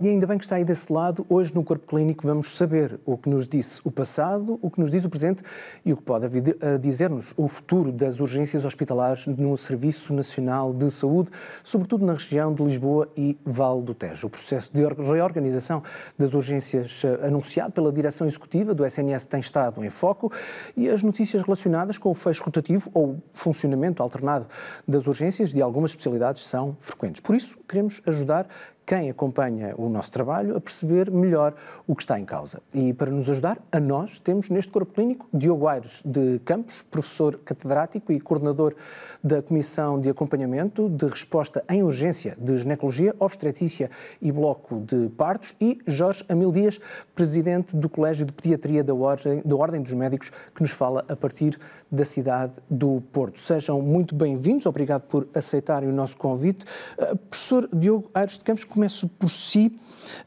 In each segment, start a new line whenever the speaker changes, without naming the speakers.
E ainda bem que está aí desse lado. Hoje no Corpo Clínico vamos saber o que nos disse o passado, o que nos diz o presente e o que pode dizer-nos o futuro das urgências hospitalares no Serviço Nacional de Saúde, sobretudo na região de Lisboa e Val do Tejo. O processo de reorganização das urgências eh, anunciado pela direção executiva do SNS tem estado em foco e as notícias relacionadas com o fecho rotativo ou funcionamento alternado das urgências de algumas especialidades são frequentes. Por isso, queremos ajudar quem acompanha o nosso trabalho a perceber melhor o que está em causa. E para nos ajudar, a nós, temos neste corpo clínico Diogo Aires de Campos, professor catedrático e coordenador da Comissão de Acompanhamento de Resposta em Urgência de Ginecologia, Obstetrícia e Bloco de Partos, e Jorge Amil Dias, presidente do Colégio de Pediatria da Ordem, da Ordem dos Médicos, que nos fala a partir da cidade do Porto. Sejam muito bem-vindos, obrigado por aceitarem o nosso convite. Uh, professor Diogo Aires de Campos, começo por si.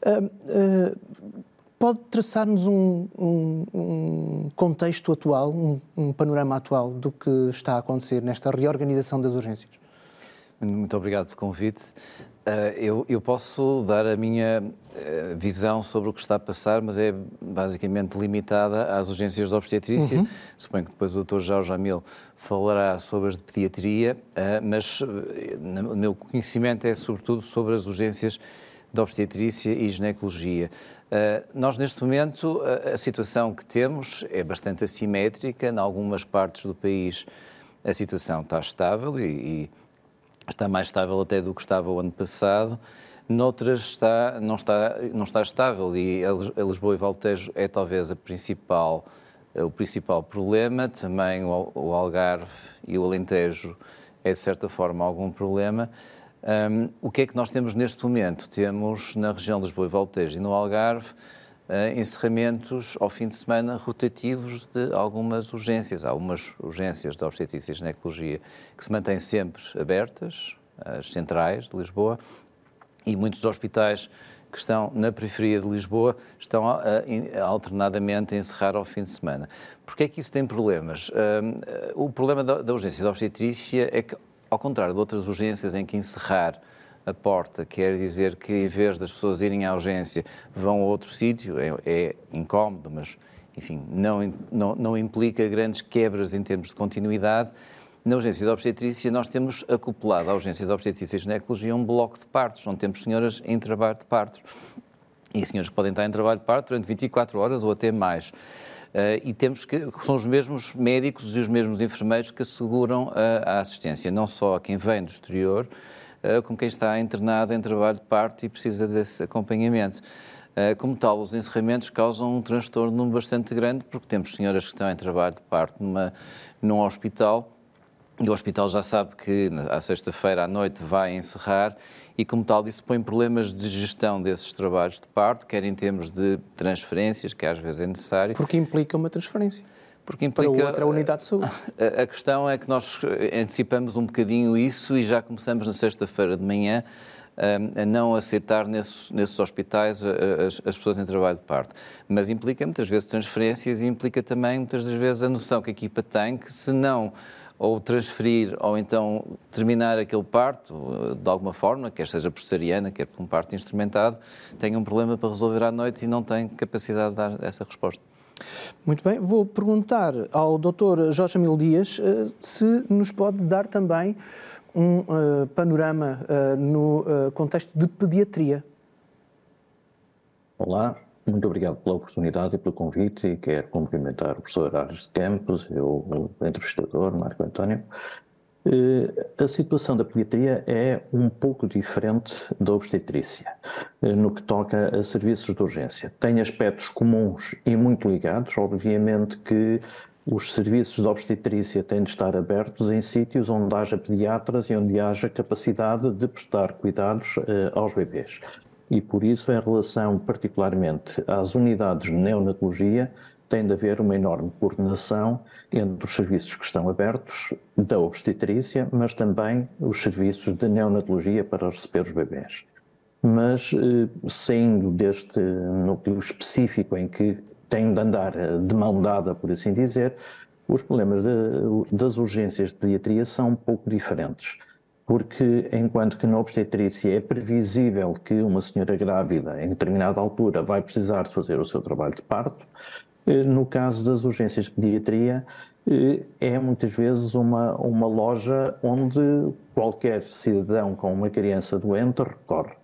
Uh, uh, pode traçar-nos um, um, um, contexto atual, um, um, panorama atual do que está a acontecer nesta reorganização das urgências?
Muito obrigado pelo convite. Uh, eu, eu, posso dar a minha uh, visão sobre o que está a passar, mas é basicamente limitada às urgências de obstetrícia. Uhum. Suponho que depois o Dr. Jorge Jamil falará sobre as de pediatria, uh, mas o meu conhecimento é sobretudo sobre as urgências de obstetrícia e ginecologia. nós, neste momento, a situação que temos é bastante assimétrica. Em algumas partes do país a situação está estável e, e está mais estável até do que estava o ano passado. Noutras está, não, está, não está estável e a Lisboa e Valtejo é talvez a principal, o principal problema. Também o, Algarve e o Alentejo é de certa forma algum problema. Um, o que é que nós temos neste momento? Temos na região de Lisboa e Valtejo e no Algarve encerramentos ao fim de semana rotativos de algumas urgências. Há algumas urgências de obstetrícia e ginecologia que se mantêm sempre abertas, as centrais de Lisboa, e muitos hospitais que estão na periferia de Lisboa estão a, a, alternadamente a encerrar ao fim de semana. Porquê é que isso tem problemas? Uh, o problema da, da urgência da obstetrícia é que, ao contrário de outras urgências em que encerrar a porta, quer dizer que em vez das pessoas irem à urgência, vão a outro sítio, é, é incómodo, mas enfim, não, não, não implica grandes quebras em termos de continuidade. Na urgência de obstetrícia, nós temos acoplado à urgência de obstetrícia e ginecologia um bloco de partos, onde temos senhoras em trabalho de partos. E senhoras que podem estar em trabalho de parto durante 24 horas ou até mais. Uh, e temos que são os mesmos médicos e os mesmos enfermeiros que asseguram a, a assistência, não só a quem vem do exterior, como quem está internado em trabalho de parto e precisa desse acompanhamento. Uh, como tal, os encerramentos causam um transtorno bastante grande, porque temos senhoras que estão em trabalho de parto numa, num hospital e o hospital já sabe que à sexta-feira à noite vai encerrar e, como tal, isso põe problemas de gestão desses trabalhos de parto, quer em termos de transferências, que às vezes é necessário.
Porque implica uma transferência.
Porque implica,
para outra unidade de saúde.
A, a, questão é que nós antecipamos um bocadinho isso e já começamos na sexta-feira de manhã a não aceitar nesses, nesses hospitais as, as, pessoas em trabalho de parto. Mas implica muitas vezes transferências e implica também muitas das vezes a noção que a equipa tem que se não ou transferir ou então terminar aquele parto eh, de alguma forma, quer seja por cesariana, quer por um parto instrumentado, tem um problema para resolver à noite e não tem capacidade de dar essa resposta.
Muito bem, vou perguntar ao Dr. Jorge Amil Dias uh, se nos pode dar também um uh, panorama uh, no contexto de pediatria.
Olá, muito obrigado pela oportunidade e pelo convite e quero cumprimentar o professor Ares de Campos e o entrevistador, Marco António. Eh, a situação da pediatria é um pouco diferente da obstetrícia, eh, no que toca a serviços de urgência. Tem aspectos comuns e muito ligados, obviamente que os serviços de obstetrícia têm de estar abertos em sítios onde haja pediatras e onde haja capacidade de prestar cuidados eh, aos bebês e por isso, em relação particularmente às unidades de neonatologia, tem de haver uma enorme coordenação entre os serviços que estão abertos da obstetrícia, mas também os serviços de neonatologia para receber os bebés. Mas, eh, saindo deste núcleo específico em que tem de andar eh, de mão dada, por assim dizer, os problemas de, das urgências de pediatria são um pouco diferentes porque enquanto que na obstetrícia é previsível que uma senhora grávida em determinada altura vai precisar de fazer o seu trabalho de parto, no caso das urgências de pediatria, eh, é muitas vezes uma, uma loja onde qualquer cidadão com uma criança doente recorre.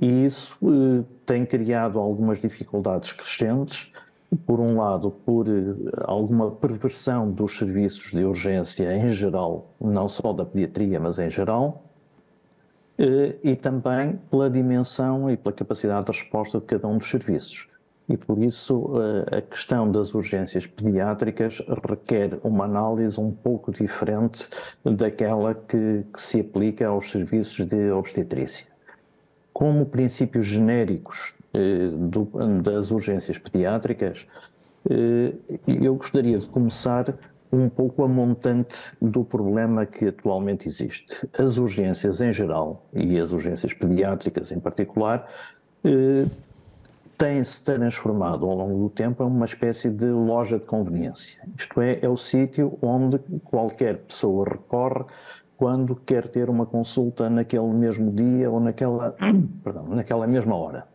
E isso eh, tem criado algumas dificuldades crescentes, por um lado, por alguma perversão dos serviços de urgência em geral, não só da pediatria, mas em geral, e também pela dimensão e pela capacidade de resposta de cada um dos serviços e por isso eh, a questão das urgências pediátricas requer uma análise um pouco diferente daquela que, que se aplica aos serviços de obstetrícia. Como princípios genéricos eh, do, das urgências pediátricas, eh, eu gostaria de começar um pouco a montante do problema que atualmente existe. As urgências em geral e as urgências pediátricas em particular tem-se transformado ao longo do tempo em uma espécie de loja de conveniência. Isto é, é o sítio onde qualquer pessoa recorre quando quer ter uma consulta naquele mesmo dia ou naquela, perdão, naquela mesma hora.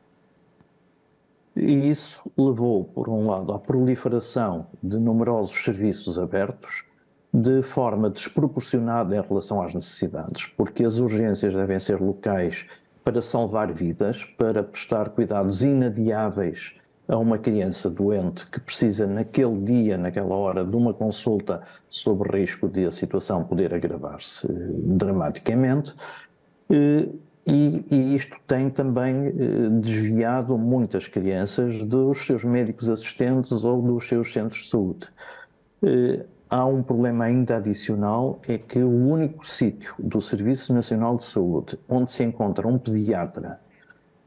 E isso levou, por um lado, à proliferação de numerosos serviços abertos, de forma desproporcionada em relação às necessidades, porque as urgências devem ser locais para salvar vidas, para prestar cuidados inadiáveis a uma criança doente que precisa naquele dia, naquela hora, de uma consulta sob risco de a situação poder agravar-se eh, dramaticamente. Eh, e, e, isto tem também eh, desviado muitas crianças dos seus médicos assistentes ou dos seus centros de saúde há um problema ainda adicional, é que o único sítio do Serviço Nacional de Saúde onde se encontra um pediatra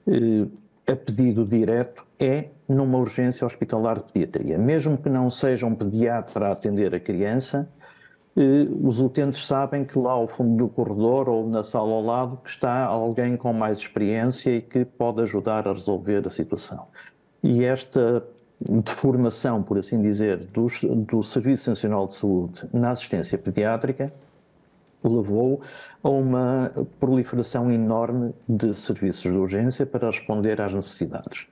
eh, a pedido direto é numa urgência hospitalar de pediatria. Mesmo que não seja um pediatra a atender a criança, eh, os utentes sabem que lá ao fundo do corredor ou na sala ao lado que está alguém com mais experiência e que pode ajudar a resolver a situação. E esta de formação, por assim dizer, do, do Serviço Nacional de Saúde na assistência pediátrica levou a uma proliferação enorme de serviços de urgência para responder às necessidades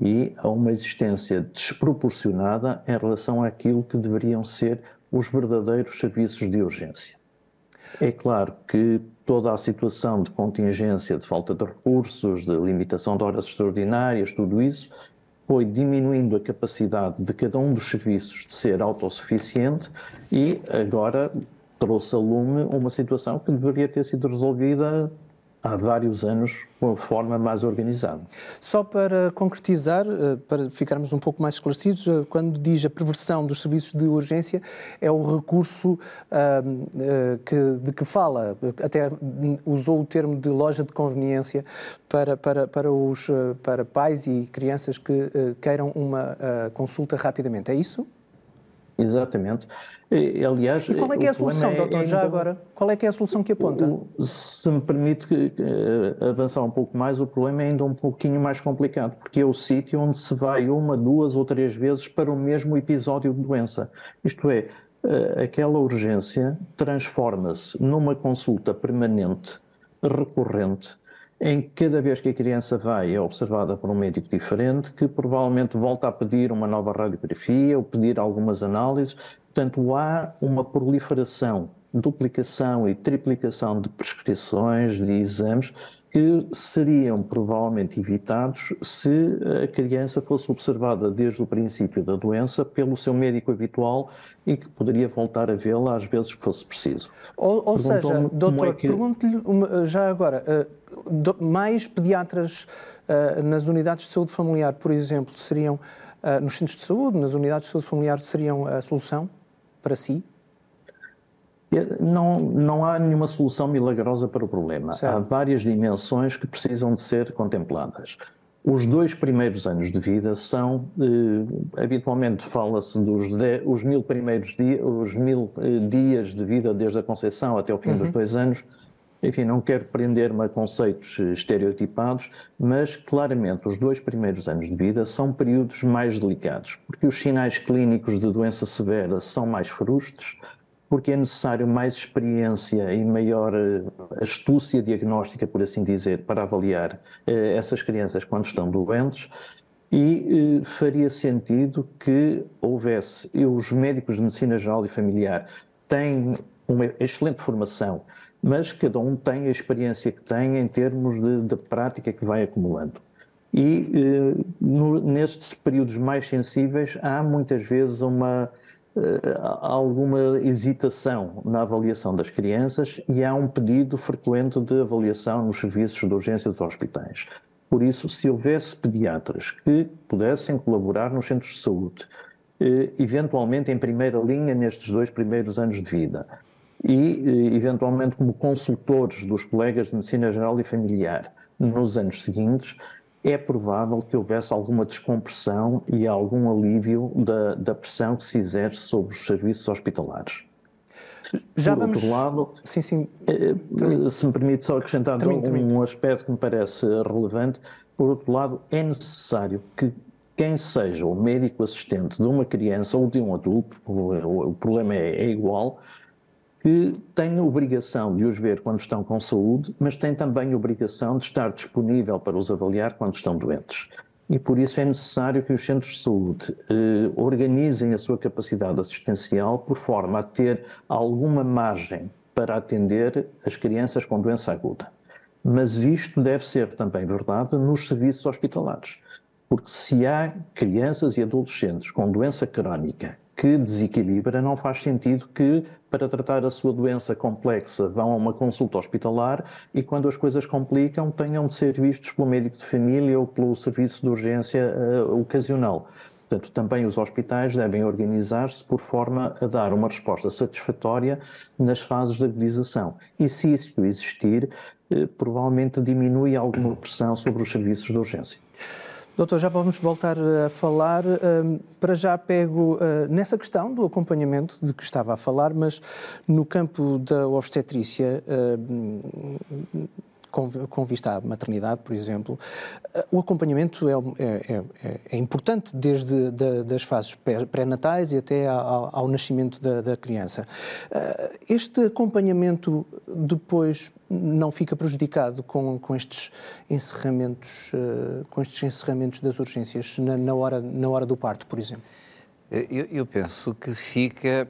e a uma existência desproporcionada em relação àquilo que deveriam ser os verdadeiros serviços de urgência. É claro que toda a situação de contingência, de falta de recursos, de limitação de horas extraordinárias, tudo isso foi diminuindo a capacidade de cada um dos serviços de ser autossuficiente e agora trouxe a lume uma situação que deveria ter sido resolvida há vários anos com forma mais organizada.
Só para concretizar, eh, para ficarmos um pouco mais esclarecidos, eh, quando diz a perversão dos serviços de urgência, é o recurso uh, que, de que fala, até usou o termo de loja de conveniência para, para, para, os, para pais e crianças que uh, queiram uma uh, consulta rapidamente. É isso?
Exatamente. E, aliás,
e qual é que é a solução, é, doutor, já agora? Qual é que é a solução que aponta? O,
se me permite que, avançar um pouco mais, o problema é ainda um pouquinho mais complicado, porque é o sítio onde se vai uma, duas ou três vezes para o mesmo episódio de doença. Isto é, eh, aquela urgência transforma-se numa consulta permanente, recorrente, em que cada vez que a criança vai é observada por um médico diferente, que provavelmente volta a pedir uma nova radiografia ou pedir algumas análises. Portanto, há uma proliferação, duplicação e triplicação de prescrições, de exames, que seriam provavelmente evitados se a criança fosse observada desde o princípio da doença pelo seu médico habitual e que poderia voltar a vê-la às vezes que fosse preciso.
Ou, ou seja, doutor, é que... pergunto-lhe já agora, uh, mais pediatras uh, nas unidades de saúde familiar, por exemplo, seriam, uh, nos centros de saúde, nas unidades de saúde familiar, seriam a solução para si?
Não, não há nenhuma solução milagrosa para o problema. Certo. Há várias dimensões que precisam de ser contempladas. Os dois primeiros anos de vida são, eh, habitualmente fala-se dos de, os mil primeiros dias, os mil eh, dias de vida desde a concepção até o fim uhum. dos dois anos. Enfim, não quero prender-me a conceitos estereotipados, mas claramente os dois primeiros anos de vida são períodos mais delicados, porque os sinais clínicos de doença severa são mais frustres, porque é necessário mais experiência e maior eh, astúcia diagnóstica, por assim dizer, para avaliar eh, essas crianças quando estão doentes. E eh, faria sentido que houvesse, e os médicos de medicina geral e familiar têm uma excelente formação, mas cada um tem a experiência que tem em termos de, de prática que vai acumulando. E eh, no, nestes períodos mais sensíveis há muitas vezes uma eh, alguma hesitação na avaliação das crianças e há um pedido frequente de avaliação nos serviços de urgência dos hospitais. Por isso, se houvesse pediatras que pudessem colaborar nos centros de saúde, eh, eventualmente em primeira linha nestes dois primeiros anos de vida, e eventualmente como consultores dos colegas de medicina geral e familiar nos anos seguintes, é provável que houvesse alguma descompressão e algum alívio da, da pressão que se exerce sobre os serviços hospitalares.
Já
Por
vamos...
outro lado,
sim, sim.
Eh, se me permite só acrescentar
Termino,
um
termino.
aspecto que me parece relevante, por outro lado, é necessário que quem seja o médico assistente de uma criança ou de um adulto, o, o problema é, é igual, que tem a obrigação de os ver quando estão com saúde, mas tem também obrigação de estar disponível para os avaliar quando estão doentes. E por isso é necessário que os centros de saúde eh, organizem a sua capacidade assistencial por forma a ter alguma margem para atender as crianças com doença aguda. Mas isto deve ser também verdade nos serviços hospitalares. Porque se há crianças e adolescentes com doença crónica que desequilibra, não faz sentido que, para tratar a sua doença complexa, vão a uma consulta hospitalar e, quando as coisas complicam, tenham de ser vistos pelo médico de família ou pelo serviço de urgência uh, ocasional. Portanto, também os hospitais devem organizar-se por forma a dar uma resposta satisfatória nas fases de agudização. E se isso existir, eh, provavelmente diminui alguma pressão sobre os serviços de urgência.
Doutor, já vamos voltar a falar. Para já pego ah, nessa questão do acompanhamento de que estava a falar, mas no campo da obstetrícia, com, vista à maternidade, por exemplo, ah, o acompanhamento é, é, é, é importante desde da, das fases pré-natais e até ao, ao nascimento da, da, criança. Ah, este acompanhamento depois não fica prejudicado com, com estes encerramentos, uh, com estes encerramentos das urgências na, na, hora, na hora do parto, por exemplo?
Eu, eu penso que fica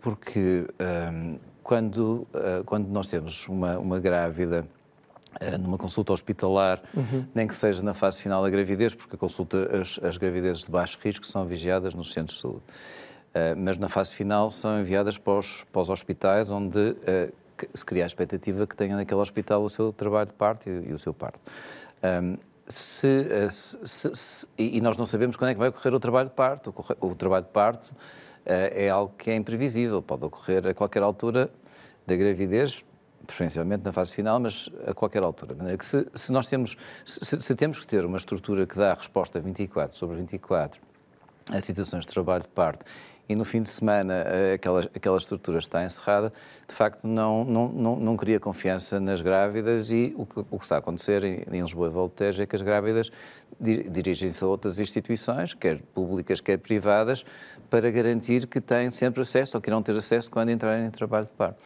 porque um, quando, uh, quando nós temos uma, uma grávida numa consulta hospitalar, uhum. nem que seja na fase final da gravidez, porque a consulta, as, as gravidezes de baixo risco são vigiadas nos centros de saúde. mas na fase final são enviadas para os, para os hospitais, onde se cria a expectativa que tenha naquele hospital o seu trabalho de parto e, e o seu parto. Um, se, eh, se, se, e nós não sabemos quando é que vai ocorrer o trabalho de parto. O, o trabalho de parto uh, é algo que é imprevisível, pode ocorrer a qualquer altura da gravidez, preferencialmente na fase final, mas a qualquer altura. De maneira que se, se nós temos, se, se, temos que ter uma estrutura que dá resposta 24 sobre 24 a situações de trabalho de parto e no fim de semana eh, aquela, aquela estrutura está encerrada, de facto não, não, não, não cria confiança nas grávidas e o que, o que está a acontecer em, em Lisboa e Voltejo é que as grávidas dirigem-se a outras instituições, quer públicas, quer privadas, para garantir que têm sempre acesso ou que irão ter acesso quando entrarem em trabalho de parto.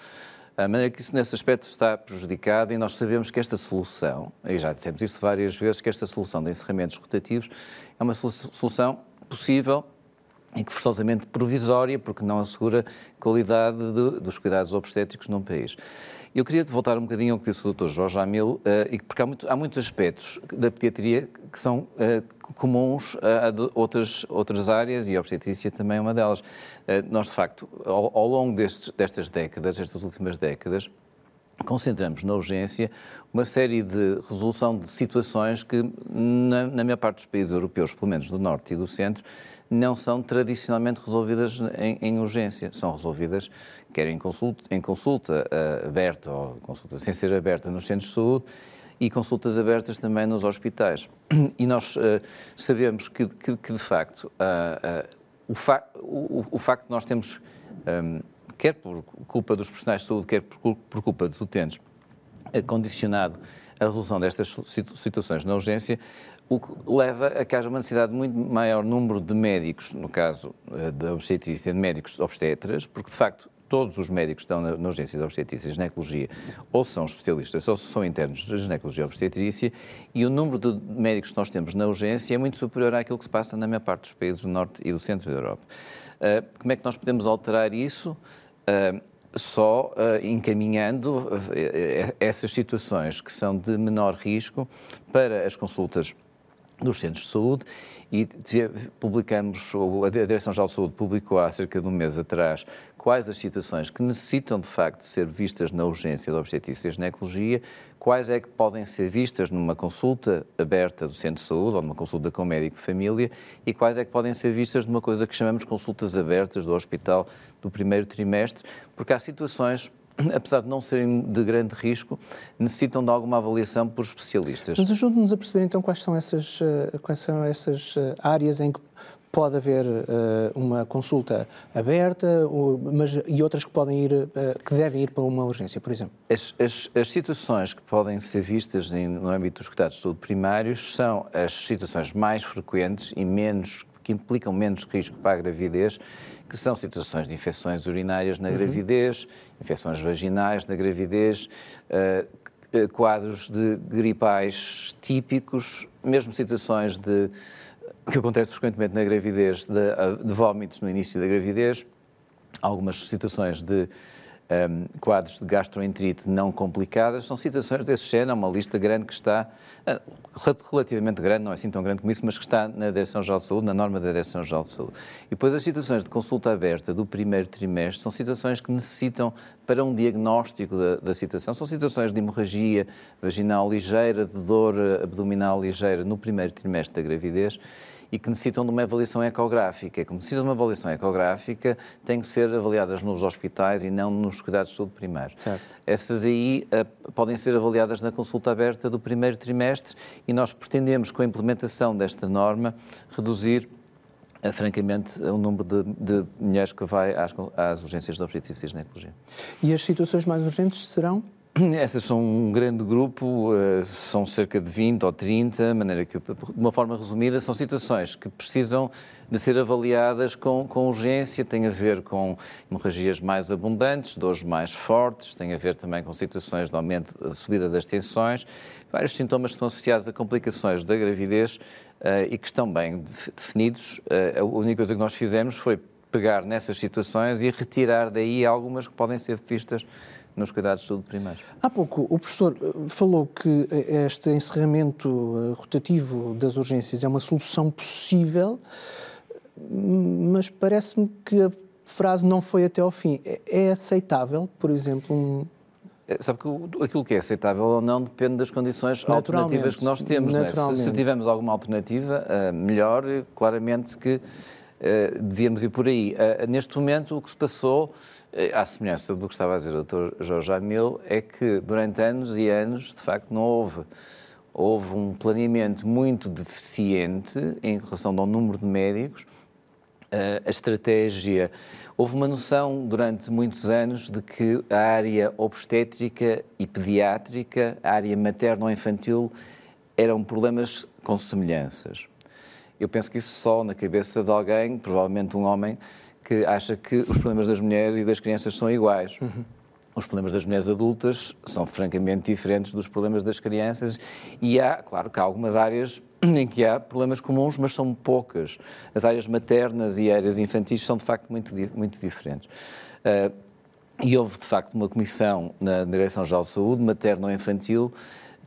A maneira que isso, nesse aspecto, está prejudicado e nós sabemos que esta solução, e já dissemos isso várias vezes, que esta solução de encerramentos rotativos é uma solução possível e que forçosamente provisória, porque não assegura qualidade de, dos cuidados obstétricos num país. Eu queria voltar um bocadinho ao que disse o Dr. Jorge Amil, uh, porque há, muito, há, muitos aspectos da pediatria que são uh, comuns a, outras, outras áreas e a obstetrícia também é uma delas. Uh, nós, de facto, ao, ao longo destes, destas décadas, estas últimas décadas, concentramos na urgência uma série de resolução de situações que, na, na maior parte dos países europeus, pelo menos do Norte e do Centro, não são tradicionalmente resolvidas em, em urgência. São resolvidas quer em consulta, em consulta uh, aberta ou consulta sem ser aberta nos centros de saúde e consultas abertas também nos hospitais. E nós uh, sabemos que, que, que, de facto, uh, o, fa o, o, facto de nós temos, um, quer por culpa dos profissionais de saúde, quer por, por culpa dos utentes, condicionado a resolução destas situações na urgência, o que leva a que haja uma necessidade de muito maior número de médicos, no caso eh, da obstetrícia, de médicos obstetras, porque de facto todos os médicos que estão na, na urgência de obstetrícia e ginecologia ou são especialistas ou são internos de ginecologia e obstetrícia e o número de médicos que nós temos na urgência é muito superior àquilo que se passa na maior parte dos países do norte e do centro da Europa. Uh, como é que nós podemos alterar isso? Uh, só uh, encaminhando essas situações que são de menor risco para as consultas dos centros de saúde e publicamos, a Direção-Geral de Saúde publicou há cerca de um mês atrás quais as situações que necessitam de facto de ser vistas na urgência da obstetrícia e ginecologia, quais é que podem ser vistas numa consulta aberta do centro de saúde ou numa consulta com o médico de família e quais é que podem ser vistas numa coisa que chamamos consultas abertas do hospital do primeiro trimestre, porque há situações apesar de não serem de grande risco, necessitam de alguma avaliação por especialistas.
Mas ajude-nos a perceber então quais são essas, eh, quais são essas eh, áreas em que pode haver uh, uma consulta aberta mas, e outras que podem ir, uh, que devem ir para uma urgência, por exemplo?
As, as, as situações que podem ser vistas em, no âmbito dos cuidados de saúde primários são as situações mais frequentes e menos que implicam menos risco para a gravidez que são situações de infecções urinárias na uhum. gravidez, infecções vaginais na gravidez, uh, quadros de gripais típicos, mesmo situações de que acontece frequentemente na gravidez, de, de vómitos no início da gravidez, algumas situações de um, quadros de gastroenterite não complicadas, são situações desse género, uma lista grande que está, uh, relativamente grande, não é assim tão grande como isso, mas que está na Direção-Geral de Saúde, na norma da Direção-Geral de Saúde. E depois as situações de consulta aberta do primeiro trimestre são situações que necessitam, para um diagnóstico da, da situação, são situações de hemorragia vaginal ligeira, de dor abdominal ligeira no primeiro trimestre da gravidez, e que necessitam de uma avaliação ecográfica. Como necessitam de uma avaliação ecográfica, têm que ser avaliadas nos hospitais e não nos cuidados de saúde primários. Essas aí uh, podem ser avaliadas na consulta aberta do primeiro trimestre e nós pretendemos, com a implementação desta norma, reduzir uh, francamente, o número de, de, mulheres que vai às, às urgências de obstetrícia e ginecologia.
E as situações mais urgentes serão?
Essas são um grande grupo, eh, são cerca de 20 ou 30, de maneira que, de uma forma resumida, são situações que precisam de ser avaliadas com, com urgência, tem a ver com hemorragias mais abundantes, dores mais fortes, tem a ver também com situações de aumento, de subida das tensões, vários sintomas que estão associados a complicações da gravidez uh, e que estão bem definidos. Uh, a única coisa que nós fizemos foi pegar nessas situações e retirar daí algumas que podem ser vistas nos cuidados de saúde primários.
Há pouco o professor eh, falou que eh, este encerramento eh, rotativo das urgências é uma solução possível, mas parece-me que a frase não foi até ao fim. É, é aceitável, por exemplo, um...
Sabe que aquilo que é aceitável ou não depende das condições alternativas que nós temos. É? Se, se, tivermos alguma alternativa melhor, claramente que devíamos ir por aí. neste momento, o que se passou eh, à semelhança do que estava a dizer o Dr. Jorge Amil, é que durante anos e anos, de facto, não houve. Houve um planeamento muito deficiente em relação ao número de médicos, eh, a estratégia. Houve uma noção durante muitos anos de que a área obstétrica e pediátrica, a área materno-infantil, eram problemas com semelhanças. Eu penso que isso só na cabeça de alguém, provavelmente um homem, que acha que os problemas das mulheres e das crianças são iguais. Uhum. Os problemas das mulheres adultas são francamente diferentes dos problemas das crianças e há, claro que há algumas áreas em que há problemas comuns, mas são poucas. As áreas maternas e áreas infantis são de facto muito, muito diferentes. Uh, e houve de facto uma comissão na Direção-Geral de Saúde, materno-infantil,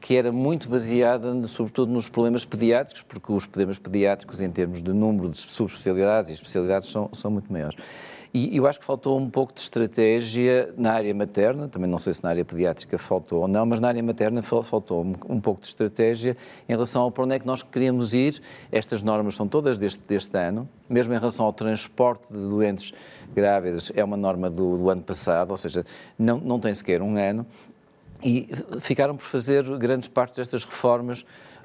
que era muito baseada, sobretudo, nos problemas pediátricos, porque os problemas pediátricos, em termos de número de subespecialidades e especialidades, são, são muito maiores. E eu acho que faltou um pouco de estratégia na área materna, também não sei se na área pediátrica faltou ou não, mas na área materna faltou um, pouco de estratégia em relação ao para onde é que nós queríamos ir. Estas normas são todas deste, deste ano, mesmo em relação ao transporte de doentes grávidas, é uma norma do, do ano passado, ou seja, não, não tem sequer um ano, e ficaram por fazer grandes partes destas reformas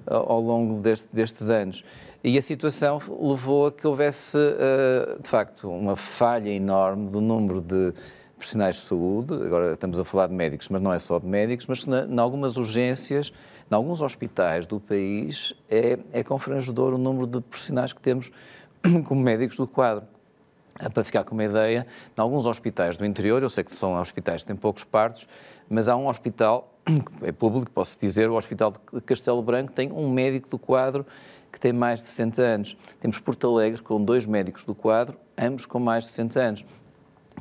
uh, ao longo deste, destes anos. E a situação levou a que houvesse, uh, de facto, uma falha enorme do número de profissionais de saúde. Agora estamos a falar de médicos, mas não é só de médicos, mas em algumas urgências, em alguns hospitais do país, é, é confrangedor o número de profissionais que temos como médicos do quadro. Para ficar com uma ideia, em alguns hospitais do interior, eu sei que são hospitais que têm poucos partos, mas há um hospital, é público, posso dizer, o Hospital de Castelo Branco tem um médico do quadro que tem mais de 60 anos. Temos Porto Alegre com dois médicos do quadro, ambos com mais de 60 anos.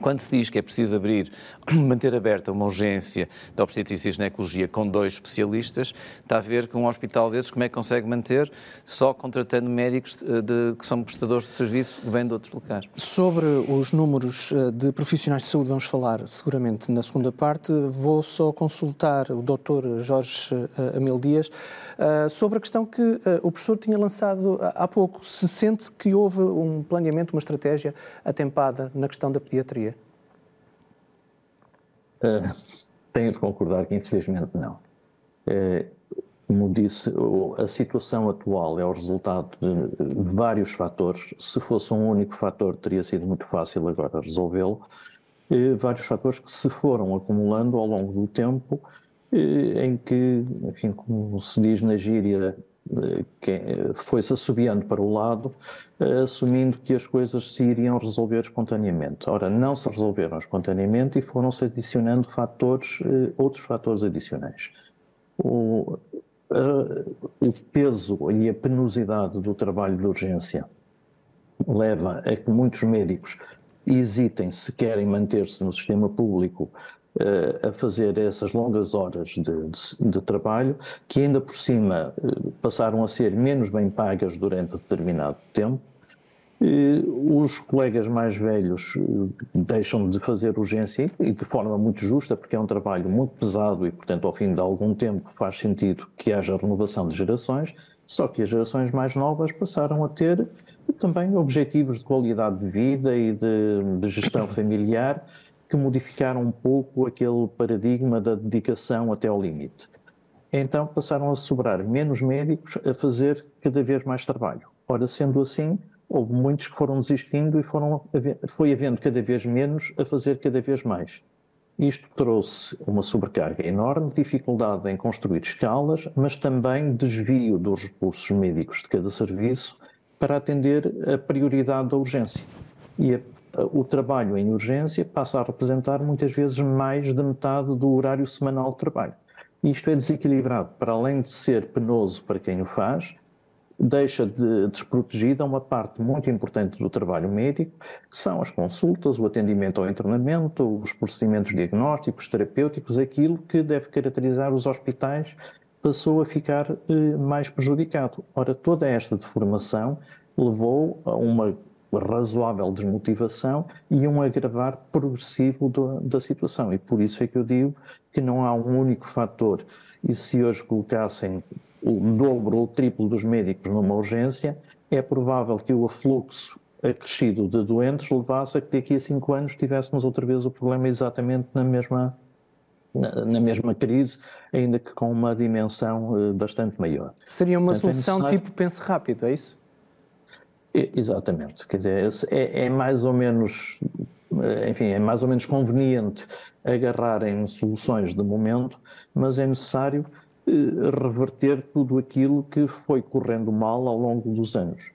Quando se diz que é preciso abrir, manter aberta uma urgência de obstetrícia e ginecologia com dois especialistas, está a ver que um hospital desses como é que consegue manter só contratando médicos eh, de, que são prestadores de serviço que vêm de outros locais.
Sobre os números eh, de profissionais de saúde vamos falar seguramente na segunda parte. Vou só consultar o Dr. Jorge eh, Amel Dias sobre a questão que o professor tinha lançado há pouco. Se sente que houve um planeamento, uma estratégia atempada na questão da pediatria?
Uh, tenho de concordar que, infelizmente, não. Uh, como disse, a situação atual é o resultado de vários fatores. Se fosse um único fator, teria sido muito fácil agora resolvê-lo. Uh, vários fatores que se foram acumulando ao longo do tempo, em que, enfim, como se diz na gíria, foi-se assobiando para o lado, assumindo que as coisas se iriam resolver espontaneamente. Ora, não se resolveram espontaneamente e foram-se adicionando fatores, eh, outros fatores adicionais. O, o peso e a penosidade do trabalho de urgência leva a que muitos médicos hesitem se querem manter-se no sistema público a fazer essas longas horas de, de, de, trabalho, que ainda por cima eh, passaram a ser menos bem pagas durante determinado tempo. Os colegas mais velhos eh, deixam de fazer urgência e de forma muito justa, porque é um trabalho muito pesado e, portanto, ao fim de algum tempo faz sentido que haja renovação de gerações, só que as gerações mais novas passaram a ter também objetivos de qualidade de vida e de, de gestão familiar que modificaram um pouco aquele paradigma da dedicação até ao limite. Então passaram a sobrar menos médicos a fazer cada vez mais trabalho. Ora, sendo assim, houve muitos que foram desistindo e foram, foi havendo cada vez menos a fazer cada vez mais. Isto trouxe uma sobrecarga enorme, dificuldade em construir escalas, mas também desvio dos recursos médicos de cada serviço para atender a prioridade da urgência. E a o trabalho em urgência passa a representar muitas vezes mais de metade do horário semanal de trabalho. Isto é desequilibrado, para além de ser penoso para quem o faz, deixa de desprotegida uma parte muito importante do trabalho médico, que são as consultas, o atendimento ao internamento, os procedimentos diagnósticos, terapêuticos, aquilo que deve caracterizar os hospitais passou a ficar eh, mais prejudicado. Ora, toda esta deformação levou a uma razoável desmotivação e um agravar progressivo do, da situação. E por isso é que eu digo que não há um único fator. E se hoje colocassem o dobro ou o triplo dos médicos numa urgência, é provável que o afluxo acrescido de doentes levasse a que daqui a cinco anos tivéssemos outra vez o problema exatamente na mesma, na, na mesma crise, ainda que com uma dimensão uh, bastante maior.
Seria uma Portanto, é solução é necessário... tipo pense rápido, é isso?
Exatamente, quer dizer, é, é, mais ou menos, eh, enfim, é mais ou menos conveniente agarrarem soluções de momento, mas é necessário eh, reverter tudo aquilo que foi correndo mal ao longo dos anos.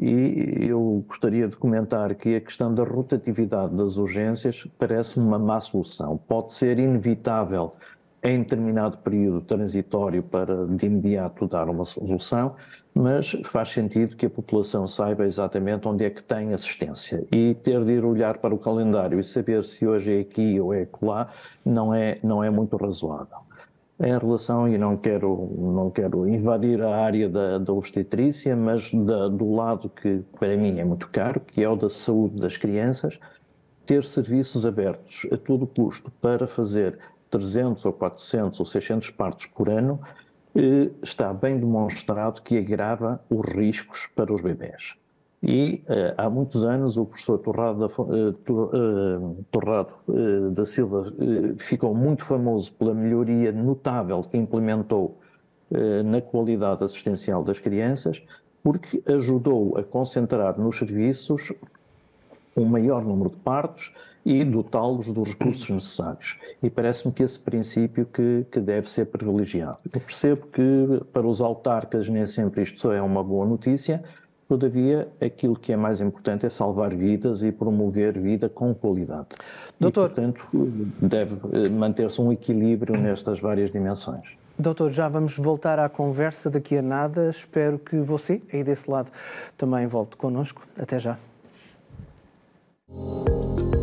E eu gostaria de comentar que a questão da rotatividade das urgências parece uma má solução. Pode ser inevitável em determinado período transitório para de imediato dar uma solução, mas faz sentido que a população saiba exatamente onde é que tem assistência e ter de ir olhar para o calendário e saber se hoje é aqui ou é lá não é não é muito razoável. Em relação, e não quero, não quero invadir a área da, da obstetrícia, mas da, do lado que para mim é muito caro, que é o da saúde das crianças, ter serviços abertos a todo custo para fazer 300 ou 400 ou 600 partos por ano, eh, está bem demonstrado que agrava os riscos para os bebés. E eh, há muitos anos o professor Torrado da, eh, Torrado, da Silva ficou muito famoso pela melhoria notável que implementou na qualidade assistencial das crianças, porque ajudou a concentrar nos serviços um maior número de partos e dotá-los dos recursos necessários. E parece-me que esse princípio que, que deve ser privilegiado. Eu percebo que para os autarcas nem sempre isto é uma boa notícia, Todavia, aquilo que é mais importante é salvar vidas e promover vida com qualidade.
Doutor.
E, portanto, deve eh, manter-se um equilíbrio nestas várias dimensões.
Doutor, já vamos voltar à conversa daqui a nada. Espero que você, aí desse lado, também volte connosco. Até já. Música